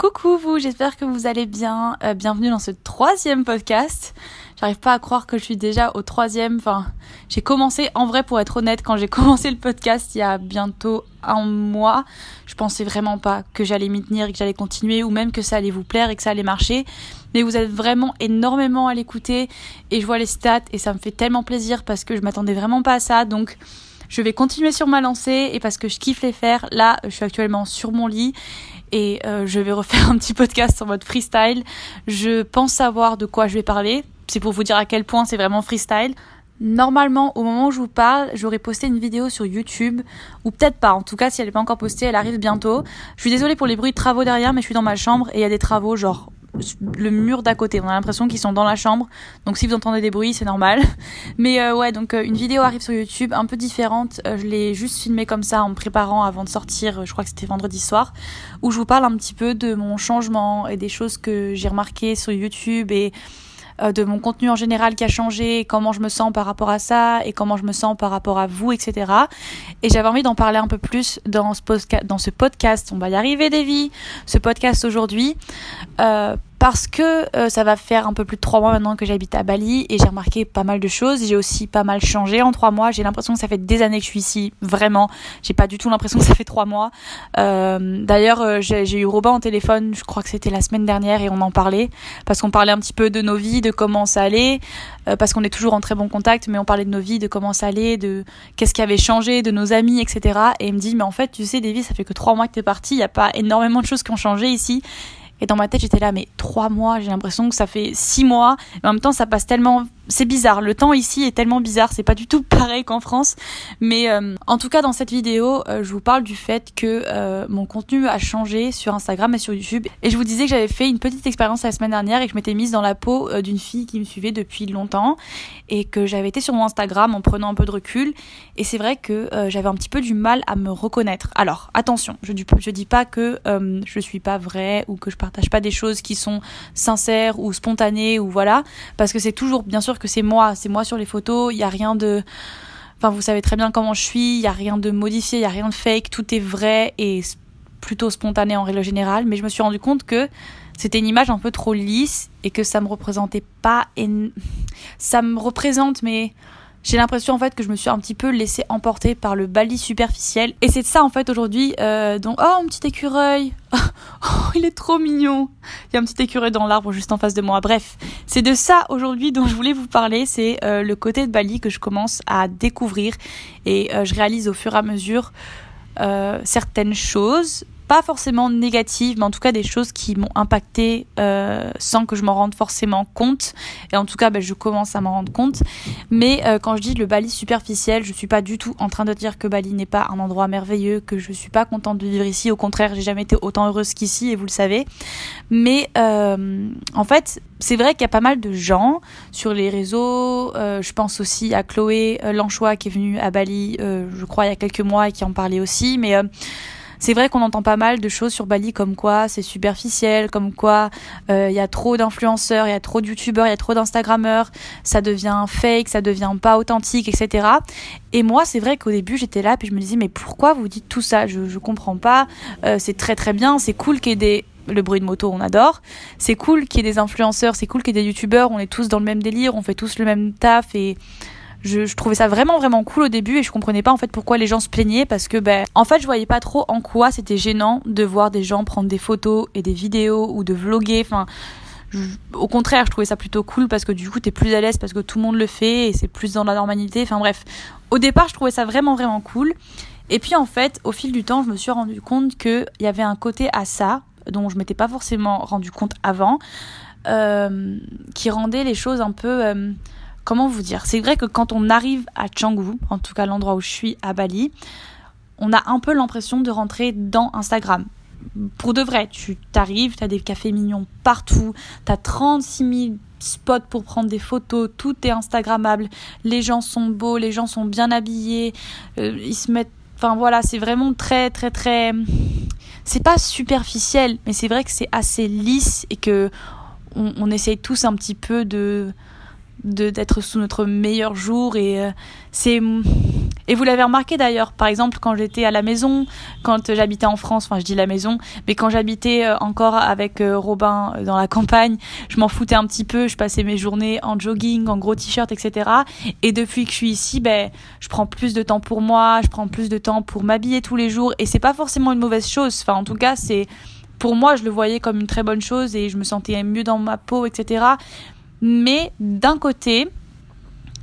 Coucou vous, j'espère que vous allez bien. Euh, bienvenue dans ce troisième podcast. J'arrive pas à croire que je suis déjà au troisième. Enfin, j'ai commencé, en vrai, pour être honnête, quand j'ai commencé le podcast il y a bientôt un mois, je pensais vraiment pas que j'allais m'y tenir et que j'allais continuer ou même que ça allait vous plaire et que ça allait marcher. Mais vous êtes vraiment énormément à l'écouter et je vois les stats et ça me fait tellement plaisir parce que je m'attendais vraiment pas à ça. Donc, je vais continuer sur ma lancée et parce que je kiffe les faire. Là, je suis actuellement sur mon lit et euh, je vais refaire un petit podcast en mode freestyle. Je pense savoir de quoi je vais parler. C'est pour vous dire à quel point c'est vraiment freestyle. Normalement, au moment où je vous parle, j'aurais posté une vidéo sur YouTube, ou peut-être pas. En tout cas, si elle n'est pas encore postée, elle arrive bientôt. Je suis désolée pour les bruits de travaux derrière, mais je suis dans ma chambre et il y a des travaux genre le mur d'à côté. On a l'impression qu'ils sont dans la chambre. Donc si vous entendez des bruits, c'est normal. Mais euh, ouais, donc euh, une vidéo arrive sur YouTube un peu différente. Euh, je l'ai juste filmée comme ça en me préparant avant de sortir. Je crois que c'était vendredi soir, où je vous parle un petit peu de mon changement et des choses que j'ai remarquées sur YouTube et de mon contenu en général qui a changé, comment je me sens par rapport à ça et comment je me sens par rapport à vous, etc. Et j'avais envie d'en parler un peu plus dans ce, dans ce podcast. On va y arriver, Davy. Ce podcast aujourd'hui. Euh, parce que euh, ça va faire un peu plus de trois mois maintenant que j'habite à Bali et j'ai remarqué pas mal de choses. J'ai aussi pas mal changé en trois mois. J'ai l'impression que ça fait des années que je suis ici, vraiment. J'ai pas du tout l'impression que ça fait trois mois. Euh, D'ailleurs, euh, j'ai eu Robin au téléphone, je crois que c'était la semaine dernière et on en parlait parce qu'on parlait un petit peu de nos vies, de comment ça allait, euh, parce qu'on est toujours en très bon contact, mais on parlait de nos vies, de comment ça allait, de qu'est-ce qui avait changé, de nos amis, etc. Et il me dit, mais en fait, tu sais, Davy, ça fait que trois mois que t'es parti, il y a pas énormément de choses qui ont changé ici. Et dans ma tête, j'étais là, mais trois mois, j'ai l'impression que ça fait six mois. Mais en même temps, ça passe tellement c'est bizarre. Le temps ici est tellement bizarre. C'est pas du tout pareil qu'en France. Mais euh, en tout cas, dans cette vidéo, euh, je vous parle du fait que euh, mon contenu a changé sur Instagram et sur YouTube. Et je vous disais que j'avais fait une petite expérience la semaine dernière et que je m'étais mise dans la peau d'une fille qui me suivait depuis longtemps et que j'avais été sur mon Instagram en prenant un peu de recul. Et c'est vrai que j'avais un petit peu du mal à me reconnaître. Alors, attention, je dis, dis pas que je suis pas vraie ou que je partage pas des choses qui sont sincères ou spontanées ou voilà, parce que c'est toujours bien sûr que c'est moi, c'est moi sur les photos, il y a rien de enfin vous savez très bien comment je suis, il y a rien de modifié, il y a rien de fake, tout est vrai et plutôt spontané en règle générale, mais je me suis rendu compte que c'était une image un peu trop lisse et que ça me représentait pas et ça me représente mais j'ai l'impression en fait que je me suis un petit peu laissée emporter par le bali superficiel. Et c'est ça en fait aujourd'hui euh, oh un petit écureuil. Oh il est trop mignon. Il y a un petit écureuil dans l'arbre juste en face de moi. Bref c'est de ça aujourd'hui dont je voulais vous parler. C'est euh, le côté de Bali que je commence à découvrir. Et euh, je réalise au fur et à mesure euh, certaines choses pas forcément négatives, mais en tout cas des choses qui m'ont impacté euh, sans que je m'en rende forcément compte. Et en tout cas, ben, je commence à m'en rendre compte. Mais euh, quand je dis le Bali superficiel, je suis pas du tout en train de dire que Bali n'est pas un endroit merveilleux, que je suis pas contente de vivre ici. Au contraire, j'ai jamais été autant heureuse qu'ici, et vous le savez. Mais euh, en fait, c'est vrai qu'il y a pas mal de gens sur les réseaux. Je pense aussi à Chloé Lanchois qui est venue à Bali, je crois, il y a quelques mois et qui en parlait aussi. Mais c'est vrai qu'on entend pas mal de choses sur Bali comme quoi c'est superficiel, comme quoi euh, il y a trop d'influenceurs, il y a trop de youtubeurs, il y a trop d'instagrammeurs, ça devient fake, ça devient pas authentique, etc. Et moi, c'est vrai qu'au début, j'étais là, puis je me disais, mais pourquoi vous dites tout ça? Je, je comprends pas. Euh, c'est très très bien, c'est cool qu'il y ait des le bruit de moto, on adore. C'est cool qu'il y ait des influenceurs, c'est cool qu'il y ait des youtubeurs, on est tous dans le même délire, on fait tous le même taf et je, trouvais ça vraiment vraiment cool au début et je comprenais pas en fait pourquoi les gens se plaignaient parce que ben en fait je voyais pas trop en quoi c'était gênant de voir des gens prendre des photos et des vidéos ou de vloguer enfin au contraire, je trouvais ça plutôt cool parce que du coup, t'es plus à l'aise parce que tout le monde le fait et c'est plus dans la normalité. Enfin bref, au départ, je trouvais ça vraiment vraiment cool. Et puis en fait, au fil du temps, je me suis rendu compte qu'il y avait un côté à ça dont je m'étais pas forcément rendu compte avant, euh, qui rendait les choses un peu euh, comment vous dire? C'est vrai que quand on arrive à Canggu, en tout cas l'endroit où je suis à Bali, on a un peu l'impression de rentrer dans Instagram. Pour de vrai, tu t'arrives, tu as des cafés mignons partout, tu as 36 000 spots pour prendre des photos, tout est Instagrammable, les gens sont beaux, les gens sont bien habillés, euh, ils se mettent... Enfin voilà, c'est vraiment très très très... C'est pas superficiel, mais c'est vrai que c'est assez lisse et que on, on essaye tous un petit peu de d'être sous notre meilleur jour et euh, c'est et vous l'avez remarqué d'ailleurs par exemple quand j'étais à la maison quand j'habitais en France enfin je dis la maison mais quand j'habitais euh, encore avec euh, Robin dans la campagne je m'en foutais un petit peu je passais mes journées en jogging en gros t-shirt etc et depuis que je suis ici ben je prends plus de temps pour moi je prends plus de temps pour m'habiller tous les jours et c'est pas forcément une mauvaise chose. Enfin en tout cas c'est pour moi je le voyais comme une très bonne chose et je me sentais mieux dans ma peau etc mais d'un côté,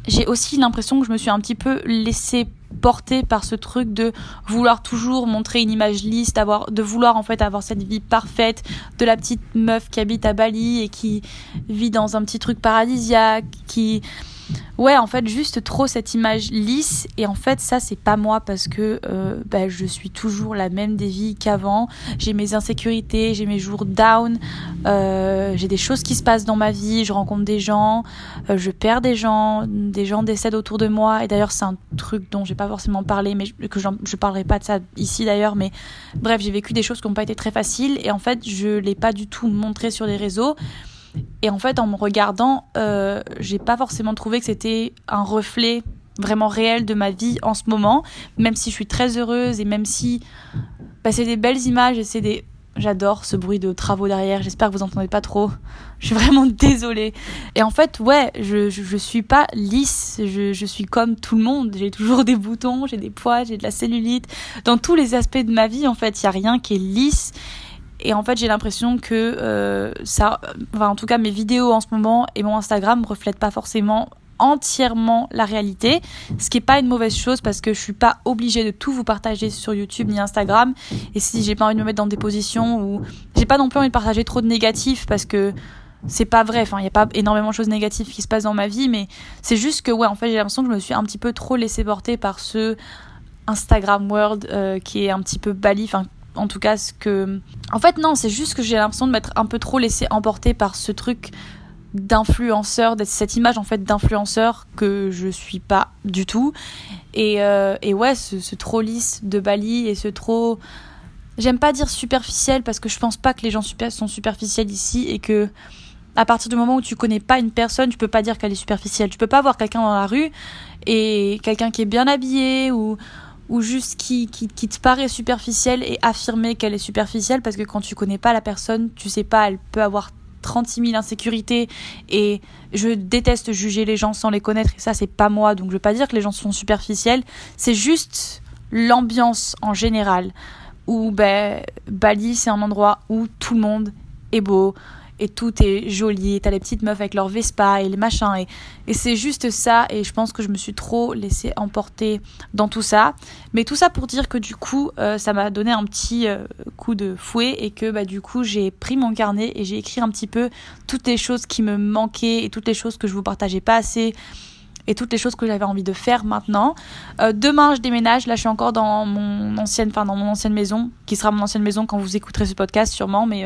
j'ai aussi l'impression que je me suis un petit peu laissée porter par ce truc de vouloir toujours montrer une image lisse, de vouloir en fait avoir cette vie parfaite de la petite meuf qui habite à Bali et qui vit dans un petit truc paradisiaque, qui ouais, en fait, juste trop cette image lisse. Et en fait, ça, c'est pas moi parce que euh, bah, je suis toujours la même des vies qu'avant. J'ai mes insécurités, j'ai mes jours down, euh, j'ai des choses qui se passent dans ma vie, je rencontre des gens, euh, je perds des gens, des gens décèdent autour de moi. Et d'ailleurs, c'est un truc dont j'ai pas forcément parlé, mais que je parlerai pas de ça ici d'ailleurs. Mais bref, j'ai vécu des choses qui n'ont pas été très faciles. Et en fait, je l'ai pas du tout montré sur les réseaux. Et en fait, en me regardant, euh, j'ai pas forcément trouvé que c'était un reflet vraiment réel de ma vie en ce moment, même si je suis très heureuse et même si bah, c'est des belles images et c'est des... J'adore ce bruit de travaux derrière, j'espère que vous entendez pas trop. Je suis vraiment désolée. Et en fait, ouais, je, je, suis pas lisse, je, je suis comme tout le monde. J'ai toujours des boutons, j'ai des poids, j'ai de la cellulite. Dans tous les aspects de ma vie, en fait, il y a rien qui est lisse. Et en fait, j'ai l'impression que euh, ça, enfin, en tout cas, mes vidéos en ce moment et mon Instagram ne reflètent pas forcément entièrement la réalité, ce qui est pas une mauvaise chose parce que je suis pas obligée de tout vous partager sur YouTube ni Instagram. Et si j'ai pas envie de me mettre dans des positions où j'ai pas non plus envie de partager trop de négatifs parce que c'est pas vrai. Enfin, il y a pas énormément de choses négatives qui se passent dans ma vie, mais c'est juste que ouais, en fait, j'ai l'impression que je me suis un petit peu trop laissée porter par ce Instagram World euh, qui est un petit peu bali, enfin en tout cas ce que... En fait non, c'est juste que j'ai l'impression de m'être un peu trop laissé emporter par ce truc d'influenceur, cette image en fait d'influenceur que je suis pas du tout. Et, euh, et ouais, ce, trop lisse de Bali et ce trop... J'aime pas dire superficiel parce que je pense pas que les gens sont superficiels ici et que à partir du moment où tu connais pas une personne, tu peux pas dire qu'elle est superficielle. Tu peux pas voir quelqu'un dans la rue et quelqu'un qui est bien habillé ou ou juste qui, qui, qui, te paraît superficielle et affirmer qu'elle est superficielle parce que quand tu connais pas la personne, tu sais pas, elle peut avoir 36 000 insécurités et je déteste juger les gens sans les connaître et ça c'est pas moi. Donc je veux pas dire que les gens sont superficiels, c'est juste l'ambiance en général où ben, Bali c'est un endroit où tout le monde est beau, et tout est joli. T'as les petites meufs avec leur Vespa et les machins. Et, et c'est juste ça. Et je pense que je me suis trop laissée emporter dans tout ça. Mais tout ça pour dire que du coup, euh, ça m'a donné un petit euh, coup de fouet et que bah, du coup, j'ai pris mon carnet et j'ai écrit un petit peu toutes les choses qui me manquaient et toutes les choses que je vous partageais pas assez et toutes les choses que j'avais envie de faire maintenant. Euh, demain, je déménage. Là, je suis encore dans mon ancienne, dans mon ancienne maison, qui sera mon ancienne maison quand vous écouterez ce podcast, sûrement. Mais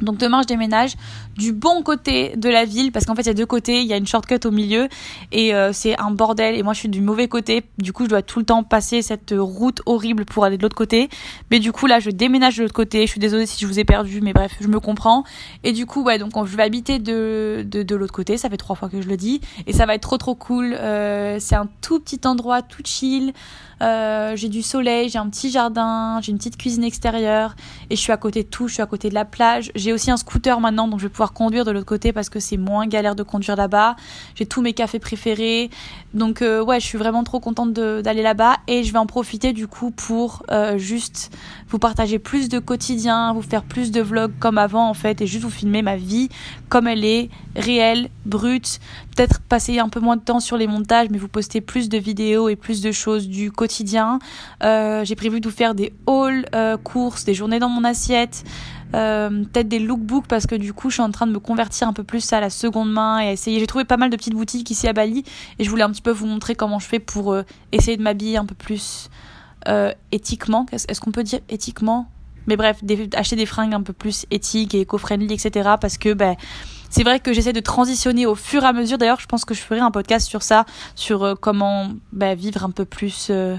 donc demain je déménage du bon côté de la ville parce qu'en fait il y a deux côtés, il y a une shortcut au milieu et euh, c'est un bordel et moi je suis du mauvais côté. Du coup je dois tout le temps passer cette route horrible pour aller de l'autre côté. Mais du coup là je déménage de l'autre côté. Je suis désolée si je vous ai perdu mais bref je me comprends. Et du coup ouais donc je vais habiter de, de, l'autre côté. Ça fait trois fois que je le dis et ça va être trop trop cool. Euh, c'est un tout petit endroit tout chill. Euh, j'ai du soleil, j'ai un petit jardin, j'ai une petite cuisine extérieure et je suis à côté de tout, je suis à côté de la plage. J'ai aussi un scooter maintenant donc je vais pouvoir conduire de l'autre côté parce que c'est moins galère de conduire là-bas. J'ai tous mes cafés préférés. Donc euh, ouais, je suis vraiment trop contente d'aller là-bas et je vais en profiter du coup pour euh, juste vous partager plus de quotidien, vous faire plus de vlogs comme avant en fait et juste vous filmer ma vie comme elle est, réelle, brute. Peut-être passer un peu moins de temps sur les montages mais vous poster plus de vidéos et plus de choses du quotidien quotidien. Euh, j'ai prévu de vous faire des hauls euh, courses, des journées dans mon assiette, euh, peut-être des lookbooks parce que du coup je suis en train de me convertir un peu plus à la seconde main et essayer. J'ai trouvé pas mal de petites boutiques ici à Bali et je voulais un petit peu vous montrer comment je fais pour essayer de m'habiller un peu plus éthiquement. Est-ce qu'on peut dire éthiquement? Mais bref, acheter des fringues un peu plus éthiques et éco-friendly, etc. Parce que ben, c'est vrai que j'essaie de transitionner au fur et à mesure. D'ailleurs, je pense que je ferai un podcast sur ça, sur euh, comment ben, vivre un peu plus euh,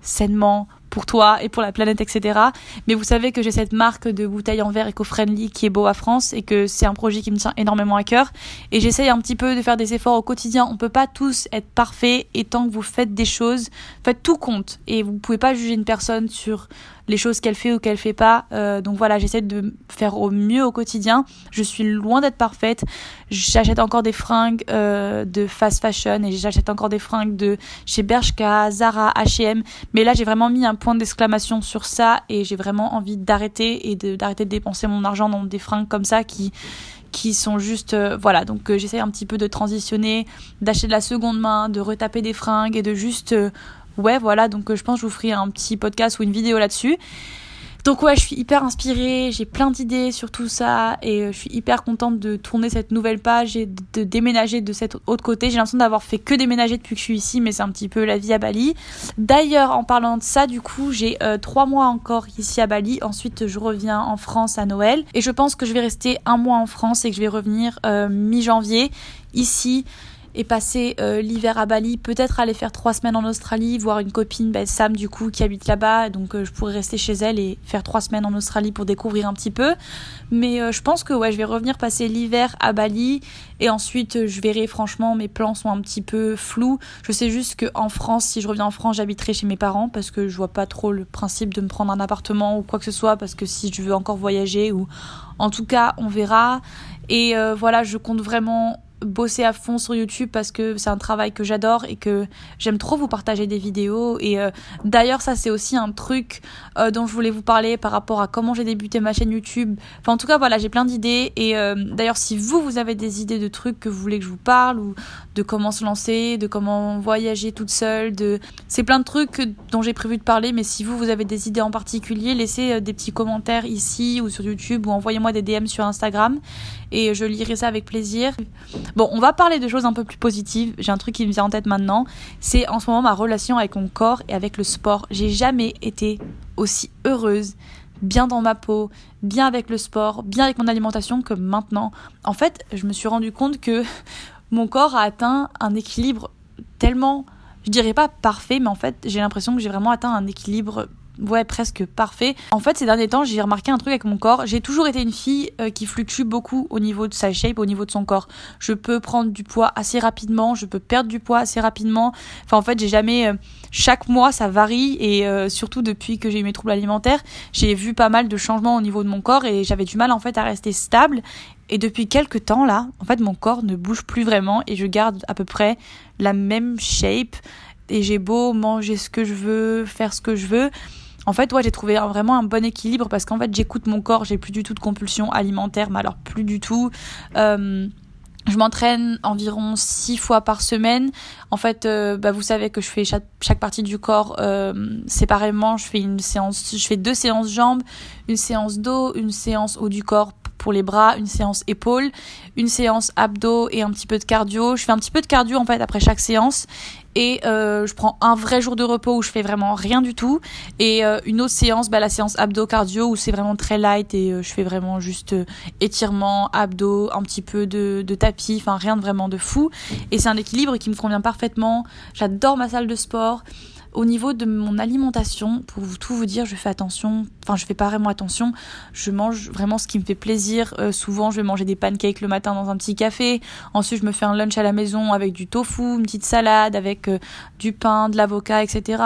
sainement, pour toi et pour la planète, etc. Mais vous savez que j'ai cette marque de bouteilles en verre éco-friendly qui est beau à France et que c'est un projet qui me tient énormément à cœur. Et j'essaye un petit peu de faire des efforts au quotidien. On peut pas tous être parfaits et tant que vous faites des choses, faites tout compte. Et vous pouvez pas juger une personne sur les choses qu'elle fait ou qu'elle fait pas. Euh, donc voilà, j'essaie de faire au mieux au quotidien. Je suis loin d'être parfaite. J'achète encore des fringues euh, de fast fashion et j'achète encore des fringues de chez Bershka, Zara, H&M. Mais là, j'ai vraiment mis un point d'exclamation sur ça et j'ai vraiment envie d'arrêter et d'arrêter de, dépenser mon argent dans des fringues comme ça qui qui sont juste euh, voilà donc j'essaie un petit peu de transitionner d'acheter de la seconde main de retaper des fringues et de juste ouais, voilà, donc euh, je pense que je vous ferai un petit podcast ou une vidéo là-dessus. Donc ouais, je suis hyper inspirée, j'ai plein d'idées sur tout ça et euh, je suis hyper contente de tourner cette nouvelle page et de déménager de cet autre côté. J'ai l'impression d'avoir fait que déménager depuis que je suis ici, mais c'est un petit peu la vie à Bali. D'ailleurs, en parlant de ça, du coup, j'ai euh, trois mois encore ici à Bali. Ensuite, je reviens en France à Noël et je pense que je vais rester un mois en France et que je vais revenir mi-janvier ici et passer euh, l'hiver à Bali, peut-être aller faire trois semaines en Australie, voir une copine, ben, Sam du coup, qui habite là-bas, donc euh, je pourrais rester chez elle et faire trois semaines en Australie pour découvrir un petit peu. Mais euh, je pense que je vais revenir passer l'hiver à Bali et ensuite je verrai franchement, mes plans sont un petit peu flous. Je sais juste qu'en France, si je reviens en France, j'habiterai chez mes parents parce que je vois pas trop le principe de me prendre un appartement ou quoi que ce soit parce que si je veux encore voyager ou en tout cas, on verra. Et voilà, je compte vraiment bosser à fond sur YouTube parce que c'est un travail que j'adore et que j'aime trop vous partager des vidéos. Et euh, d'ailleurs ça c'est aussi un truc euh, dont je voulais vous parler par rapport à comment j'ai débuté ma chaîne YouTube. Enfin en tout cas voilà j'ai plein d'idées. Et euh, d'ailleurs si vous vous avez des idées de trucs que vous voulez que je vous parle ou de comment se lancer de comment voyager toute seule de c'est plein de trucs dont j'ai prévu de parler. Mais si vous vous avez des idées en particulier laissez des petits commentaires ici ou sur YouTube ou envoyez-moi des DM sur Instagram et je lirai ça avec plaisir Bon, on va parler de choses un peu plus positives. J'ai un truc qui me vient en tête maintenant. C'est en ce moment ma relation avec mon corps et avec le sport. J'ai jamais été aussi heureuse, bien dans ma peau, bien avec le sport, bien avec mon alimentation que maintenant. En fait, je me suis rendu compte que mon corps a atteint un équilibre tellement, je dirais pas parfait, mais en fait, j'ai l'impression que j'ai vraiment atteint un équilibre ouais, presque parfait. En fait, ces derniers temps, j'ai remarqué un truc avec mon corps. J'ai toujours été une fille euh, qui fluctue beaucoup au niveau de sa shape, au niveau de son corps. Je peux prendre du poids assez rapidement, je peux perdre du poids assez rapidement. Enfin, en fait, j'ai jamais. Euh, chaque mois, ça varie et euh, surtout depuis que j'ai eu mes troubles alimentaires, j'ai vu pas mal de changements au niveau de mon corps et j'avais du mal en fait à rester stable. Et depuis quelques temps là, en fait, mon corps ne bouge plus vraiment et je garde à peu près la même shape. Et j'ai beau manger ce que je veux, faire ce que je veux en fait, j'ai trouvé vraiment un bon équilibre parce qu'en fait, j'écoute mon corps, j'ai plus du tout de compulsion alimentaire, mais alors plus du tout. Euh, je m'entraîne environ six fois par semaine. En fait, euh, bah, vous savez que je fais chaque, chaque partie du corps euh, séparément. Je fais une séance, je fais deux séances jambes, une séance dos, une séance haut du corps pour les bras, une séance épaules, une séance abdos et un petit peu de cardio. Je fais un petit peu de cardio en fait après chaque séance et euh, je prends un vrai jour de repos où je fais vraiment rien du tout. Et euh, une autre séance bah, la séance abdos cardio où c'est vraiment très light et euh, je fais vraiment juste étirement abdos un petit peu de, de tapis enfin rien de vraiment de fou. Et c'est un équilibre qui me convient parfaitement. J'adore ma salle de sport. Au niveau de mon alimentation, pour tout vous dire, je fais attention, enfin je fais pas vraiment attention, je mange vraiment ce qui me fait plaisir. Euh, souvent je vais manger des pancakes le matin dans un petit café, ensuite je me fais un lunch à la maison avec du tofu, une petite salade, avec euh, du pain, de l'avocat, etc.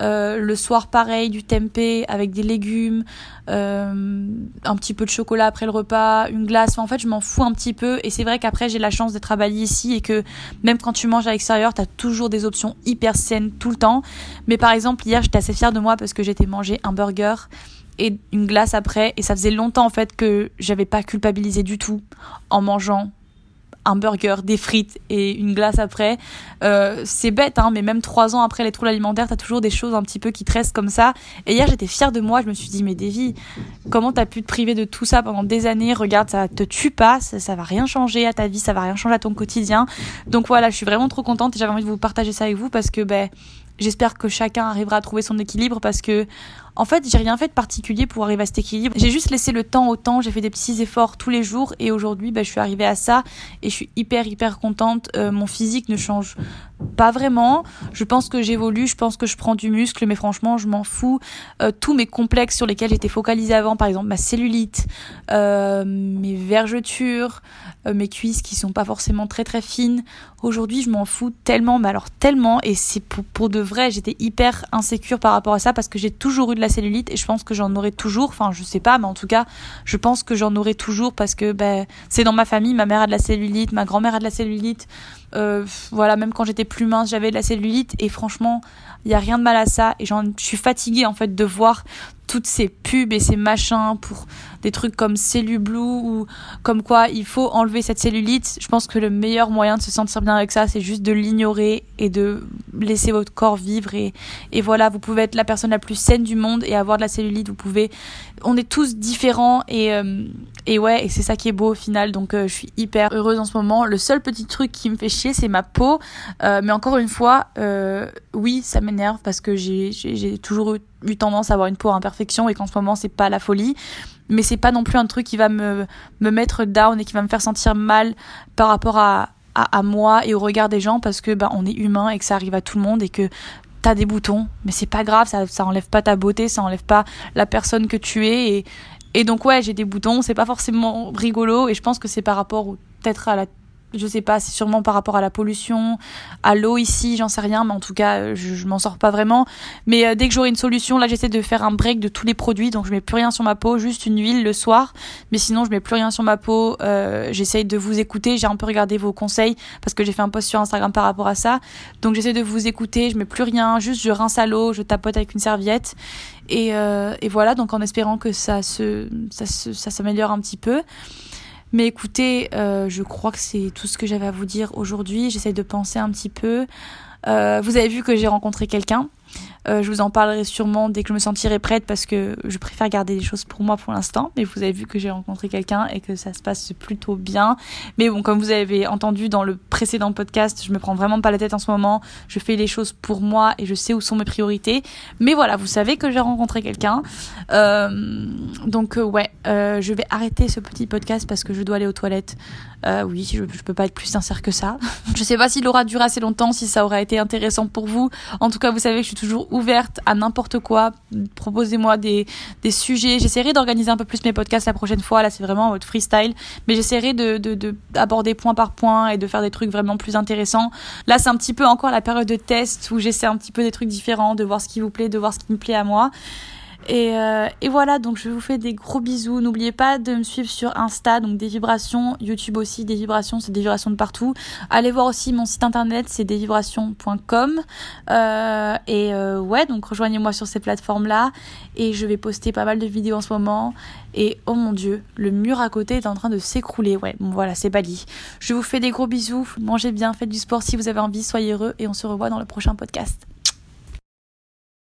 Euh, le soir pareil, du tempeh avec des légumes, un petit peu de chocolat après le repas, une glace, en fait je m'en fous un petit peu et c'est vrai qu'après j'ai la chance à Bali ici et que même quand tu manges à l'extérieur, tu as toujours des options hyper saines tout le temps. Mais par exemple, hier, j'étais assez fière de moi parce que j'étais mangé un burger et une glace après. Et ça faisait longtemps en fait que j'avais pas culpabilisé du tout en mangeant un burger, des frites et une glace après. Euh, c'est bête, hein, mais même trois ans après les troubles alimentaires, t'as toujours des choses un petit peu qui te restent comme ça. Et hier, j'étais fière de moi. Je me suis dit, mais Davy, comment t'as pu te priver de tout ça pendant des années? Regarde, ça te tue pas, ça, ça, va rien changer à ta vie, ça va rien changer à ton quotidien. Donc voilà, je suis vraiment trop contente et j'avais envie de vous partager ça avec vous parce que ben j'espère que chacun arrivera à trouver son équilibre parce que en fait, j'ai rien fait de particulier pour arriver à cet équilibre. J'ai juste laissé le temps au temps, j'ai fait des petits efforts tous les jours et aujourd'hui, bah, je suis arrivée à ça et je suis hyper hyper contente. Euh, mon physique ne change pas vraiment. Je pense que j'évolue, je pense que je prends du muscle, mais franchement, je m'en fous. Euh, tous mes complexes sur lesquels j'étais focalisée avant, par exemple ma cellulite, euh, mes vergetures, mes cuisses qui sont pas forcément très très fines. Aujourd'hui, je m'en fous tellement, mais alors tellement, et c'est pour, pour de vrai, j'étais hyper insécure par rapport à ça parce que j'ai toujours eu de la cellulite et je pense que j'en aurai toujours. Enfin, je sais pas, mais en tout cas, je pense que j'en aurai toujours parce que ben, c'est dans ma famille. Ma mère a de la cellulite, ma grand-mère a de la cellulite. Euh, voilà, même quand j'étais plus mince, j'avais de la cellulite et franchement, il y a rien de mal à ça. Et je suis fatiguée en fait de voir toutes ces pubs et ces machins pour des trucs comme Cellublue ou comme quoi il faut enlever cette cellulite. Je pense que le meilleur moyen de se sentir bien avec ça, c'est juste de l'ignorer et de laisser votre corps vivre. Et voilà, vous pouvez être la personne la plus saine du monde et avoir de la cellulite, vous pouvez on est tous différents et euh, et ouais, et c'est ça qui est beau au final. Donc euh, je suis hyper heureuse en ce moment. Le seul petit truc qui me fait chier, c'est ma peau. Euh, mais encore une fois, oui, ça m'énerve parce que j'ai toujours eu eu tendance à avoir une peau à imperfection et qu'en ce moment c'est pas la folie mais c'est pas non plus un truc qui va me, me mettre down et qui va me faire sentir mal par rapport à, à, moi et au regard des gens parce que bah, on est humain et que ça arrive à tout le monde et que t'as des boutons mais c'est pas grave ça, ça enlève pas ta beauté ça enlève pas la personne que tu es et, et donc ouais j'ai des boutons c'est pas forcément rigolo et je pense que c'est par rapport peut-être à la je sais pas, c'est sûrement par rapport à la pollution, à l'eau ici, j'en sais rien, mais en tout cas, je, je m'en sors pas vraiment. Mais euh, dès que j'aurai une solution, là, j'essaie de faire un break de tous les produits, donc je mets plus rien sur ma peau, juste une huile le soir. Mais sinon, je mets plus rien sur ma peau. Euh, j'essaie de vous écouter. J'ai un peu regardé vos conseils parce que j'ai fait un post sur Instagram par rapport à ça. Donc j'essaie de vous écouter. Je mets plus rien, juste je rince à l'eau, je tapote avec une serviette. Et, euh, voilà, donc en espérant que ça s'améliore un petit peu. Mais écoutez, euh, je crois que c'est tout ce que j'avais à vous dire aujourd'hui. J'essaie de penser un petit peu. Euh, vous avez vu que j'ai rencontré quelqu'un. Euh, je vous en parlerai sûrement dès que je me sentirai prête parce que je préfère garder les choses pour moi pour l'instant. Mais vous avez vu que j'ai rencontré quelqu'un et que ça se passe plutôt bien. Mais bon, comme vous avez entendu dans le précédent podcast, je me prends vraiment pas la tête en ce moment. Je fais les choses pour moi et je sais où sont mes priorités. Mais voilà, vous savez que j'ai rencontré quelqu'un. Euh, donc euh, ouais, euh, je vais arrêter ce petit podcast parce que je dois aller aux toilettes. Euh, oui, je, je peux pas être plus sincère que ça. je sais pas s'il aura duré assez longtemps, si ça aura été intéressant pour vous. En tout cas, vous savez que je suis toujours ouverte à n'importe quoi. Proposez-moi des, des sujets. J'essaierai d'organiser un peu plus mes podcasts la prochaine fois. Là, c'est vraiment votre freestyle. Mais j'essaierai de, de, de, point par point et de faire des trucs vraiment plus intéressants. Là, c'est un petit peu encore la période de test où j'essaie un petit peu des trucs différents, de voir ce qui vous plaît, de voir ce qui me plaît à moi. Et, euh, et, voilà, donc je vous fais des gros bisous. N'oubliez pas de me suivre sur Insta, donc des vibrations, YouTube aussi, des vibrations, c'est des vibrations de partout. Allez voir aussi mon site internet, c'est desvibrations.com. Euh, et euh, ouais, donc rejoignez-moi sur ces plateformes-là. Et je vais poster pas mal de vidéos en ce moment. Et oh mon dieu, le mur à côté est en train de s'écrouler. Ouais, bon voilà, c'est bali. Je vous fais des gros bisous. Mangez bien, faites du sport si vous avez envie, soyez heureux. Et on se revoit dans le prochain podcast.